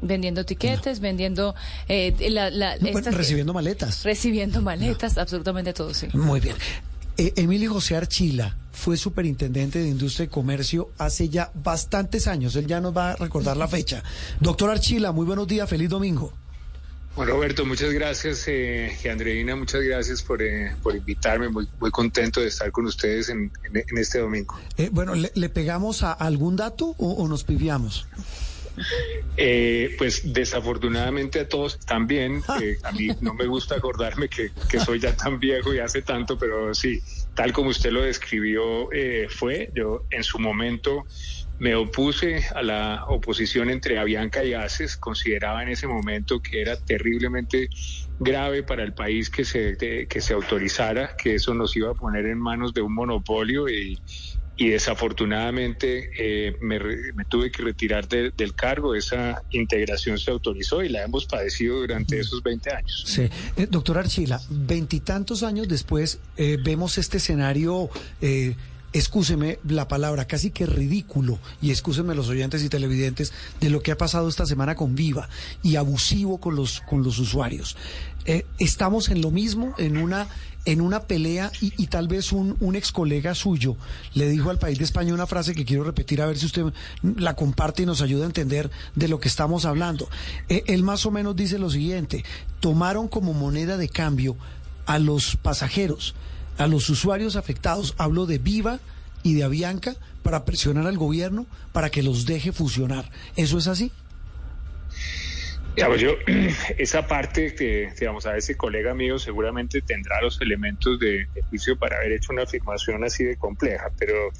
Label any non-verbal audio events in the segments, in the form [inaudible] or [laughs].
vendiendo tiquetes, vendiendo... Eh, recibiendo maletas. Recibiendo maletas, absolutamente todo, sí. Muy bien. Eh, Emilio José Archila fue superintendente de Industria y Comercio hace ya bastantes años. Él ya nos va a recordar la fecha. Doctor Archila, muy buenos días, feliz domingo. Bueno, Roberto, muchas gracias. Eh, y Andreina, muchas gracias por, eh, por invitarme. Muy, muy contento de estar con ustedes en, este domingo. Eh, bueno, ¿le, pegamos a algún dato o, nos piviamos? Eh, pues desafortunadamente a todos también. a mí no me gusta acordarme que, soy ya tan viejo y hace tanto, pero sí, tal como usted lo describió, fue. Yo en su momento me opuse a la oposición entre Avianca y ACES, consideraba en ese momento que era terriblemente grave para el país que se, que se autorizara, que eso nos iba a poner en manos de un monopolio y, desafortunadamente eh, me, tuve que retirar del cargo. Esa integración se autorizó y la hemos padecido durante esos 20 años. Sí. Eh, doctor Archila, veintitantos años después eh, vemos este escenario excúseme la palabra, casi que ridículo, y excúseme los oyentes y televidentes, de lo que ha pasado esta semana con Viva y abusivo con los, con los usuarios. Eh, estamos en lo mismo, en una, en una pelea, y, tal vez un, un, ex colega suyo le dijo al país de España una frase que quiero repetir a ver si usted la comparte y nos ayuda a entender de lo que estamos hablando. Eh, él más o menos dice lo siguiente, tomaron como moneda de cambio a los pasajeros a los usuarios afectados, hablo de Viva y de Avianca, para presionar al gobierno para que los deje fusionar. ¿Eso es así? Digamos, yo, [clears throat] esa parte que, digamos, a ese colega mío seguramente tendrá los elementos de, juicio para haber hecho una afirmación así de compleja, pero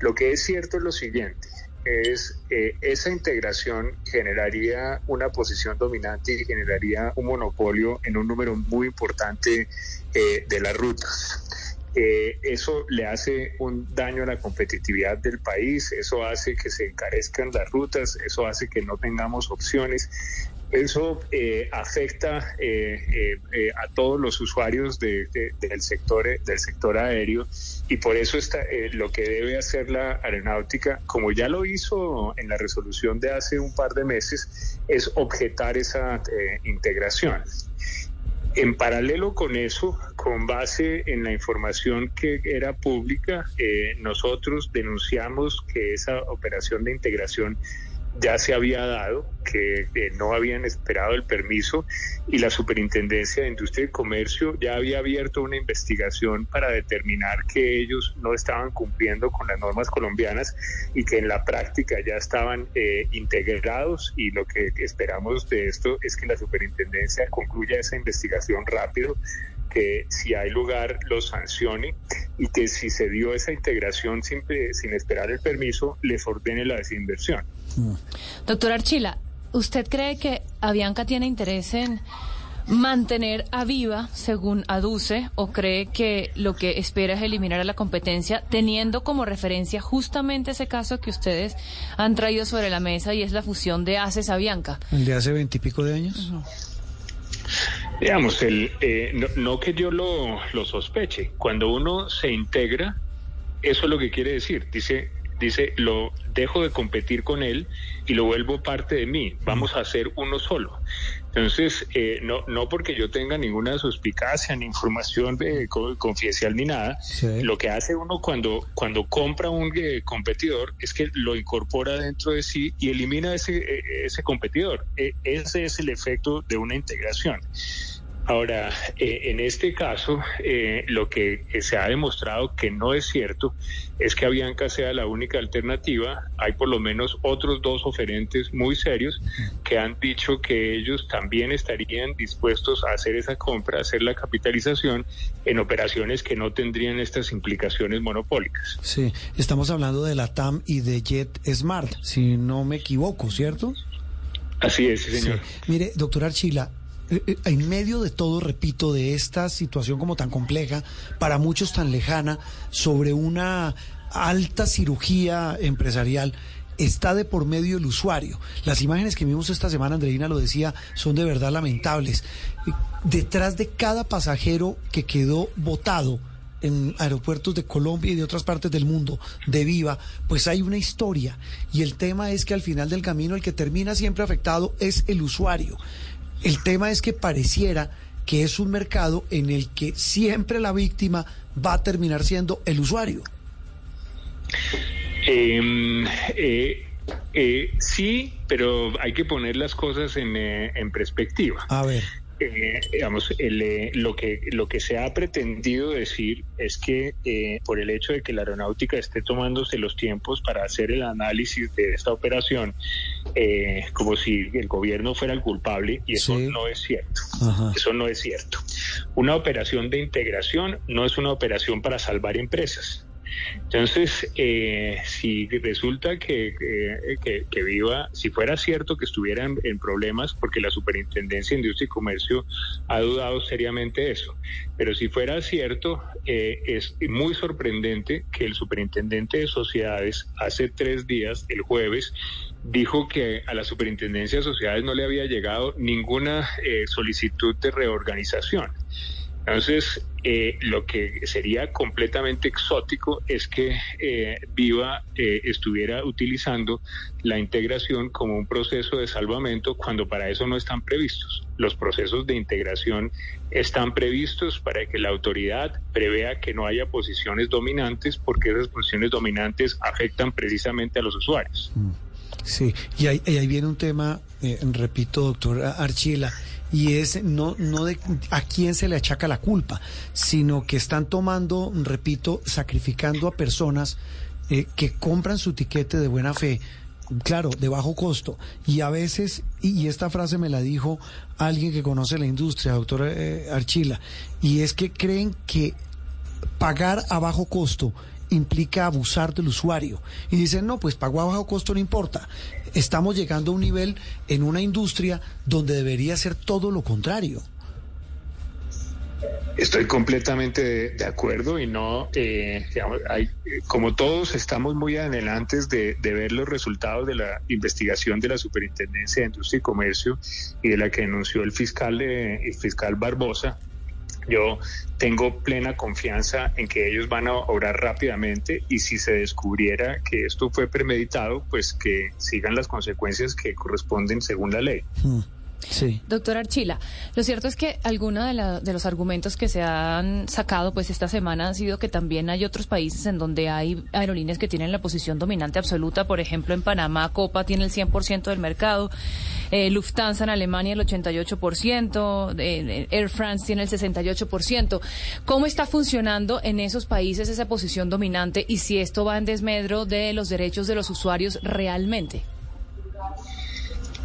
lo que es cierto es lo siguiente, es eh, esa integración generaría una posición dominante y generaría un monopolio en un número muy importante eh, de las rutas. Eh, eso le hace un daño a la competitividad del país, eso hace que se encarezcan las rutas, eso hace que no tengamos opciones. Eso eh, afecta eh, a todos los usuarios del sector del sector aéreo y por eso está lo que debe hacer la aeronáutica, como ya lo hizo en la resolución de hace un par de meses, es objetar esa integración. En paralelo con eso, con base en la información que era pública, eh, nosotros denunciamos que esa operación de integración ya se había dado, que no habían esperado el permiso y la Superintendencia de Industria y Comercio ya había abierto una investigación para determinar que ellos no estaban cumpliendo con las normas colombianas y que en la práctica ya estaban eh, integrados y lo que esperamos de esto es que la Superintendencia concluya esa investigación rápido que si hay lugar lo sancione y que si se dio esa integración sin, sin esperar el permiso, les ordene la desinversión. Mm. Doctor Archila, ¿usted cree que Avianca tiene interés en mantener a viva, según aduce, o cree que lo que espera es eliminar a la competencia, teniendo como referencia justamente ese caso que ustedes han traído sobre la mesa y es la fusión de ACES Avianca? ¿El de hace veintipico de años? Digamos, el, eh, no, que yo lo, lo sospeche, cuando uno se integra, eso es lo que quiere decir. Dice, dice, lo dejo de competir con él y lo vuelvo parte de mí, vamos a ser uno solo. Entonces, eh, no, no porque yo tenga ninguna suspicacia, ni información de, confidencial ni nada, lo que hace uno cuando, cuando compra un eh, competidor es que lo incorpora dentro de sí y elimina ese, e, ese competidor. E, ese es el efecto de una integración. Ahora, eh, en este caso, eh, lo que se ha demostrado que no es cierto es que Avianca sea la única alternativa. Hay por lo menos otros dos oferentes muy serios que han dicho que ellos también estarían dispuestos a hacer esa compra, a hacer la capitalización en operaciones que no tendrían estas implicaciones monopólicas. Sí, estamos hablando de la TAM y de Jet Smart, si no me equivoco, ¿cierto? Así es, señor. Mire, doctor Archila, en medio de todo, repito, de esta situación como tan compleja, para muchos tan lejana, sobre una alta cirugía empresarial, está de por medio el usuario. Las imágenes que vimos esta semana, Andreina lo decía, son de verdad lamentables. Eh, detrás de cada pasajero que quedó votado, en aeropuertos de Colombia y de otras partes del mundo de Viva, pues hay una historia. Y el tema es que al final del camino el que termina siempre afectado es el usuario. El tema es que pareciera que es un mercado en el que siempre la víctima va a terminar siendo el usuario. Em, eh, eh, sí, pero hay que poner las cosas en, eh, en perspectiva. A ver. Eh, digamos, eh, lo, que, lo que se ha pretendido decir es que eh, por el hecho de que la aeronáutica esté tomándose los tiempos para hacer el análisis de esta operación, como si el gobierno fuera el culpable, y eso no es cierto. Eso no es cierto. Una operación de integración no es una operación para salvar empresas. Entonces, eh, si resulta que, que, Viva, si fuera cierto que estuvieran en, problemas, porque la Superintendencia de Industria y Comercio ha dudado seriamente eso, pero si fuera cierto, eh, es muy sorprendente que el Superintendente de Sociedades hace tres días, el jueves, dijo que a la Superintendencia de Sociedades no le había llegado ninguna eh, solicitud de reorganización. Entonces, eh, lo que sería completamente exótico es que eh, Viva eh, estuviera utilizando la integración como un proceso de salvamento cuando para eso no están previstos. Los procesos de integración están previstos para que la autoridad prevea que no haya posiciones dominantes porque esas posiciones dominantes afectan precisamente a los usuarios. Mm. Sí, y ahí, y ahí viene un tema, repito, doctor Archila y es no, no de a quién se le achaca la culpa, sino que están tomando, repito, sacrificando a personas eh, que compran su tiquete de buena fe, claro, de bajo costo, y a veces, y, esta frase me la dijo alguien que conoce la industria, doctor eh, Archila, y es que creen que pagar a bajo costo implica abusar del usuario. Y dicen, no, pues pago a bajo costo no importa. Estamos llegando a un nivel en una industria donde debería ser todo lo contrario. Estoy completamente de, acuerdo y no, eh, hay, como todos estamos muy adelantes de, ver los resultados de la investigación de la Superintendencia de Industria y Comercio y de la que denunció el fiscal, el fiscal Barbosa, yo tengo plena confianza en que ellos van a obrar rápidamente y si se descubriera que esto fue premeditado, pues que sigan las consecuencias que corresponden según la ley. Hmm. Sí. Doctor Archila, lo cierto es que algunos de, de, los argumentos que se han sacado pues esta semana han sido que también hay otros países en donde hay aerolíneas que tienen la posición dominante absoluta. Por ejemplo, en Panamá, Copa tiene el 100% del mercado, eh, Lufthansa en Alemania el 88%, eh, Air France tiene el 68%. ¿Cómo está funcionando en esos países esa posición dominante y si esto va en desmedro de los derechos de los usuarios realmente?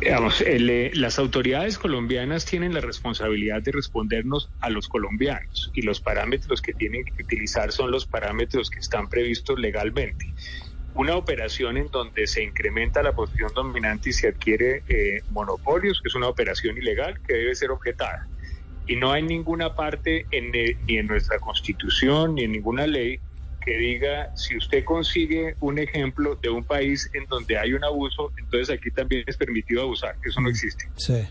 Eh, las autoridades colombianas tienen la responsabilidad de respondernos a los colombianos y los parámetros que tienen que utilizar son los parámetros que están previstos legalmente. Una operación en donde se incrementa la posición dominante y se adquiere eh, monopolios, que es una operación ilegal que debe ser objetada. Y no hay ninguna parte eh, ni en nuestra constitución ni en ninguna ley que diga, si usted consigue un ejemplo de un país en donde hay un abuso, entonces aquí también es permitido abusar. Eso no existe. Sí.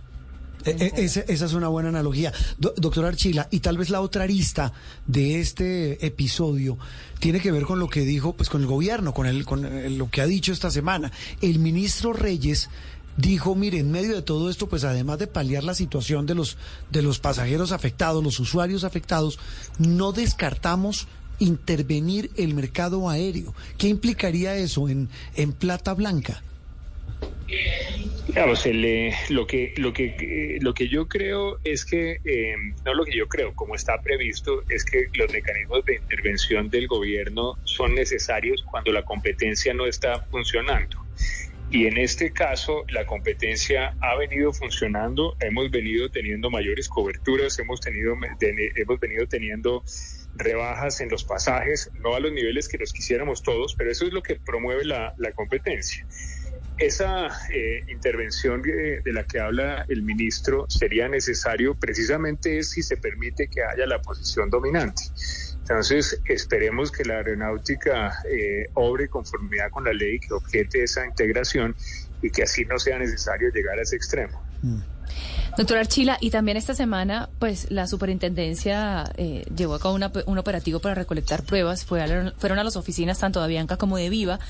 E, e, esa, es una buena analogía. doctor Archila, y tal vez la otra arista de este episodio tiene que ver con lo que dijo, pues con el gobierno, con, el, con lo que ha dicho esta semana. El ministro Reyes dijo, mire, en medio de todo esto, pues además de paliar la situación de los, de los pasajeros afectados, los usuarios afectados, no descartamos intervenir el mercado aéreo. ¿Qué implicaría eso en, en plata blanca? Eh, lo que lo que lo que yo creo es que eh, no lo que yo creo, como está previsto, es que los mecanismos de intervención del gobierno son necesarios cuando la competencia no está funcionando. Y en este caso, la competencia ha venido funcionando, hemos venido teniendo mayores coberturas, hemos tenido hemos venido teniendo rebajas en los pasajes, no a los niveles que los quisiéramos todos, pero eso es lo que promueve la, competencia. Esa eh, intervención de, la que habla el ministro sería necesario precisamente si se permite que haya la posición dominante. Entonces, esperemos que la aeronáutica eh, obre conformidad con la ley que objete esa integración y que así no sea necesario llegar a ese extremo. Mm. Doctor Archila, y también esta semana, pues la superintendencia eh, llevó a cabo un operativo para recolectar pruebas, Fue fueron a las oficinas tanto de Avianca como de Viva,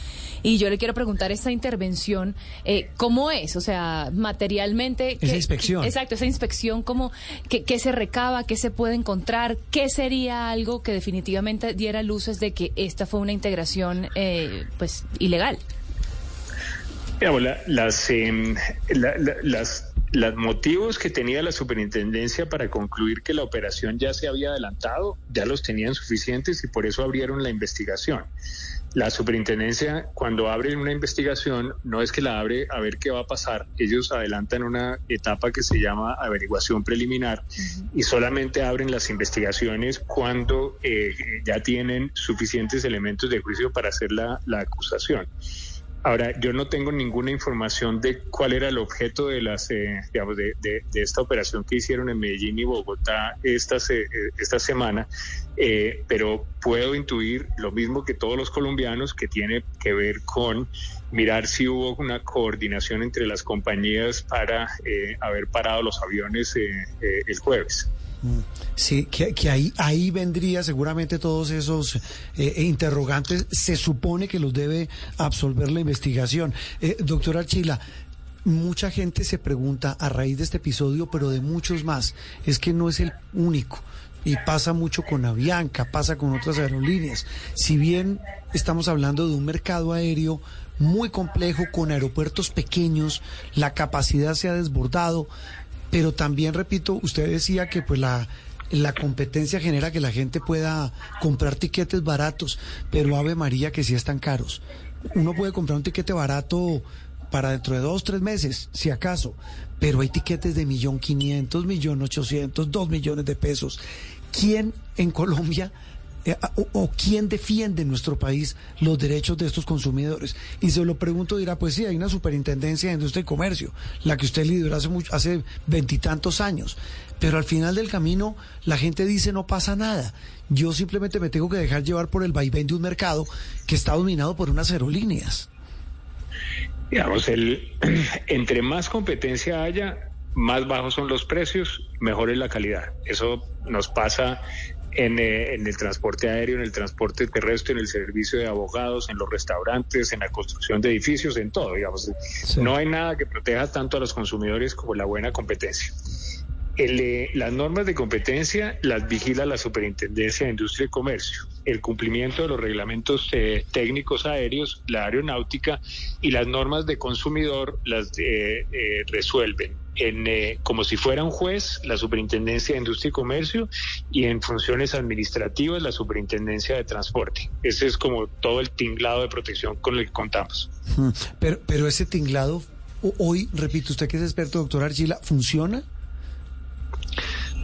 y yo le quiero preguntar esa intervención, eh, ¿cómo es? O sea, materialmente... Esa inspección. exacto, esa inspección, ¿cómo, qué, se recaba, qué se puede encontrar? ¿Qué sería algo que definitivamente diera luces de que esta fue una integración, eh, pues, ilegal? las, em, las los motivos que tenía la superintendencia para concluir que la operación ya se había adelantado, ya los tenían suficientes y por eso abrieron la investigación. La superintendencia, cuando abre una investigación, no es que la abre a ver qué va a pasar. Ellos adelantan una etapa que se llama averiguación preliminar y solamente abren las investigaciones cuando eh, ya tienen suficientes elementos de juicio para hacer la, la acusación. Ahora, yo no tengo ninguna información de cuál era el objeto de las, eh, digamos, de, esta operación que hicieron en Medellín y Bogotá esta, eh, esta semana, eh, pero puedo intuir lo mismo que todos los colombianos, que tiene que ver con mirar si hubo una coordinación entre las compañías para haber parado los aviones el jueves. Sí, que, ahí, ahí vendría seguramente todos esos eh, interrogantes. Se supone que los debe absolver la investigación. Eh, doctora Archila, mucha gente se pregunta a raíz de este episodio, pero de muchos más, es que no es el único. Y pasa mucho con Avianca, pasa con otras aerolíneas. Si bien estamos hablando de un mercado aéreo muy complejo, con aeropuertos pequeños, la capacidad se ha desbordado, pero también, repito, usted decía que pues la, la competencia genera que la gente pueda comprar tiquetes baratos, pero Ave María que sí están caros. Uno puede comprar un tiquete barato para dentro de dos, tres meses, si acaso, pero hay tiquetes de millón quinientos, millón ochocientos, dos millones de pesos. ¿Quién en Colombia eh, o, quién defiende en nuestro país los derechos de estos consumidores. Y se lo pregunto, dirá, pues sí, hay una superintendencia de industria y comercio, la que usted lideró hace hace veintitantos años. Pero al final del camino, la gente dice no pasa nada. Yo simplemente me tengo que dejar llevar por el vaivén de un mercado que está dominado por unas aerolíneas. Digamos, el, [clears throat] entre más competencia haya, más bajos son los precios, mejor es la calidad. Eso nos pasa eh, en, el transporte aéreo, en el transporte terrestre, en el servicio de abogados, en los restaurantes, en la construcción de edificios, en todo, digamos. No hay nada que proteja tanto a los consumidores como la buena competencia. Eh, las normas de competencia las vigila la Superintendencia de Industria y Comercio. El cumplimiento de los reglamentos eh, técnicos aéreos, la aeronáutica y las normas de consumidor las resuelven en, eh, como si fuera un juez, la Superintendencia de Industria y Comercio, y en funciones administrativas, la Superintendencia de Transporte. Ese es como todo el tinglado de protección con el que contamos. Hmm. Pero, pero ese tinglado, hoy, repito, usted que es experto, doctor Archila, ¿funciona?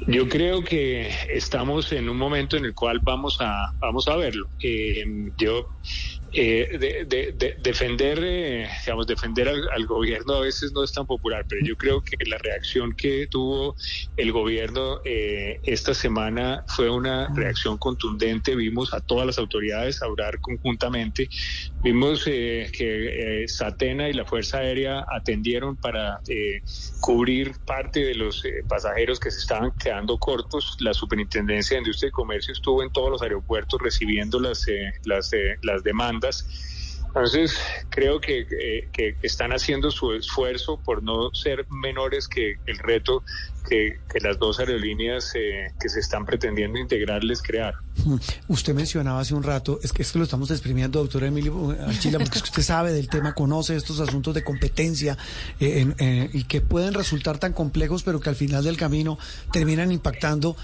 Yo creo que estamos en un momento en el cual vamos a vamos a verlo. Eh, yo eh, de, defender, eh, digamos, defender al, gobierno a veces no es tan popular, pero yo creo que la reacción que tuvo el gobierno eh, esta semana fue una reacción contundente. Vimos a todas las autoridades hablar conjuntamente. Vimos que Satena y la Fuerza Aérea atendieron para cubrir parte de los pasajeros que se estaban quedando cortos. La Superintendencia de Industria y Comercio estuvo en todos los aeropuertos recibiendo las, las, las demandas entonces, creo que, que, están haciendo su esfuerzo por no ser menores que el reto que, las dos aerolíneas eh, que se están pretendiendo integrar les crear. [laughs] Usted mencionaba hace un rato, es que, es que lo estamos exprimiendo, doctor Emilio Archila, porque usted sabe del tema, conoce estos asuntos de competencia eh, eh, y que pueden resultar tan complejos, pero que al final del camino terminan impactando,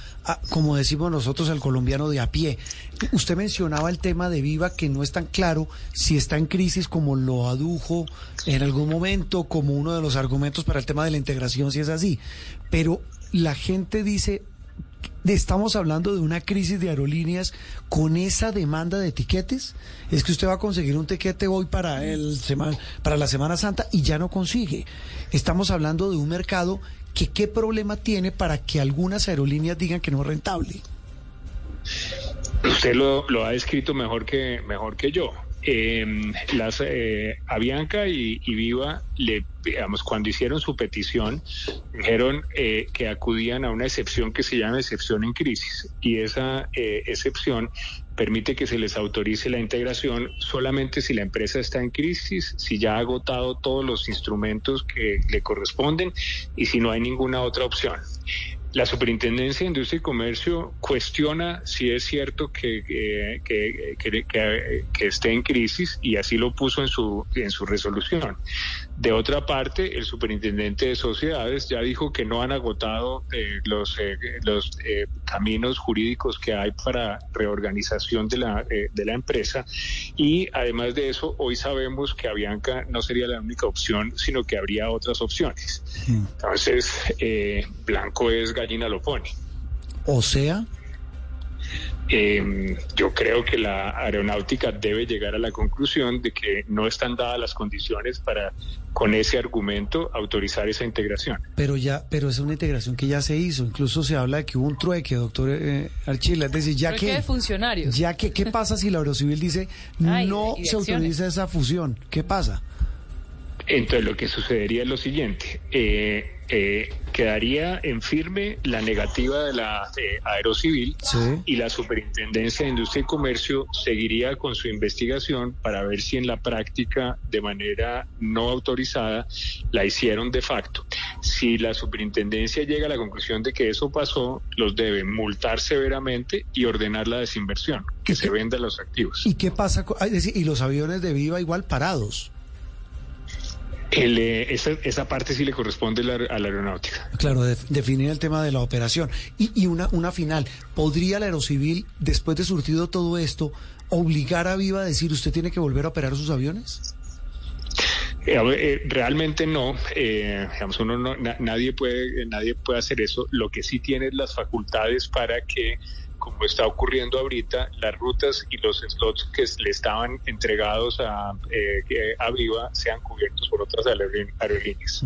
como decimos nosotros, al colombiano de a pie. Usted mencionaba el tema de Viva, que no es tan claro si está en crisis como lo adujo en algún momento, como uno de los argumentos para el tema de la integración, si es así. Pero la gente dice, estamos hablando de una crisis de aerolíneas con esa demanda de etiquetes. Es que usted va a conseguir un tiquete hoy para, el para la Semana Santa y ya no consigue. Estamos hablando de un mercado que qué problema tiene para que algunas aerolíneas digan que no es rentable. Usted lo, lo ha escrito mejor que, mejor que yo. Em, las Avianca y, Viva, le, digamos, cuando hicieron su petición, dijeron que acudían a una excepción que se llama excepción en crisis. Y esa excepción permite que se les autorice la integración solamente si la empresa está en crisis, si ya ha agotado todos los instrumentos que le corresponden y si no hay ninguna otra opción. La Superintendencia de Industria y Comercio cuestiona si es cierto que, que, que, esté en crisis y así lo puso en su, en su resolución. De otra parte, el Superintendente de Sociedades ya dijo que no han agotado eh, los, eh, los eh, caminos jurídicos que hay para reorganización de la, de la empresa y además de eso, hoy sabemos que Avianca no sería la única opción, sino que habría otras opciones. Mm. Entonces, Blanco es lo pone. O sea. Eh, yo creo que la aeronáutica debe llegar a la conclusión de que no están dadas las condiciones para, con ese argumento, autorizar esa integración. Pero ya, pero es una integración que ya se hizo. Incluso se habla de que hubo un trueque, doctor eh, Archila. Es decir, ya que, de funcionarios. Ya que, ¿qué pasa si la Aerocivil dice [laughs] no se autoriza esa fusión? ¿Qué pasa? Entonces, lo que sucedería es lo siguiente. Eh, eh, quedaría en firme la negativa de la eh, Aerocivil y la Superintendencia de Industria y Comercio seguiría con su investigación para ver si en la práctica de manera no autorizada la hicieron de facto. Si la Superintendencia llega a la conclusión de que eso pasó, los debe multar severamente y ordenar la desinversión, que se venda los activos. ¿Y qué pasa? y los aviones de Viva igual parados. Eh, esa, parte sí le corresponde a la aeronáutica. Claro, definir el tema de la operación. Y, una, una final, ¿podría la Aerocivil, después de surtido todo esto, obligar a Viva a decir usted tiene que volver a operar sus aviones? Eh, eh, realmente no, digamos, uno no, nadie puede, nadie puede hacer eso. Lo que sí tiene es las facultades para que como está ocurriendo ahorita, las rutas y los slots que le estaban entregados a, eh, a sean cubiertos por otras aerolíneas.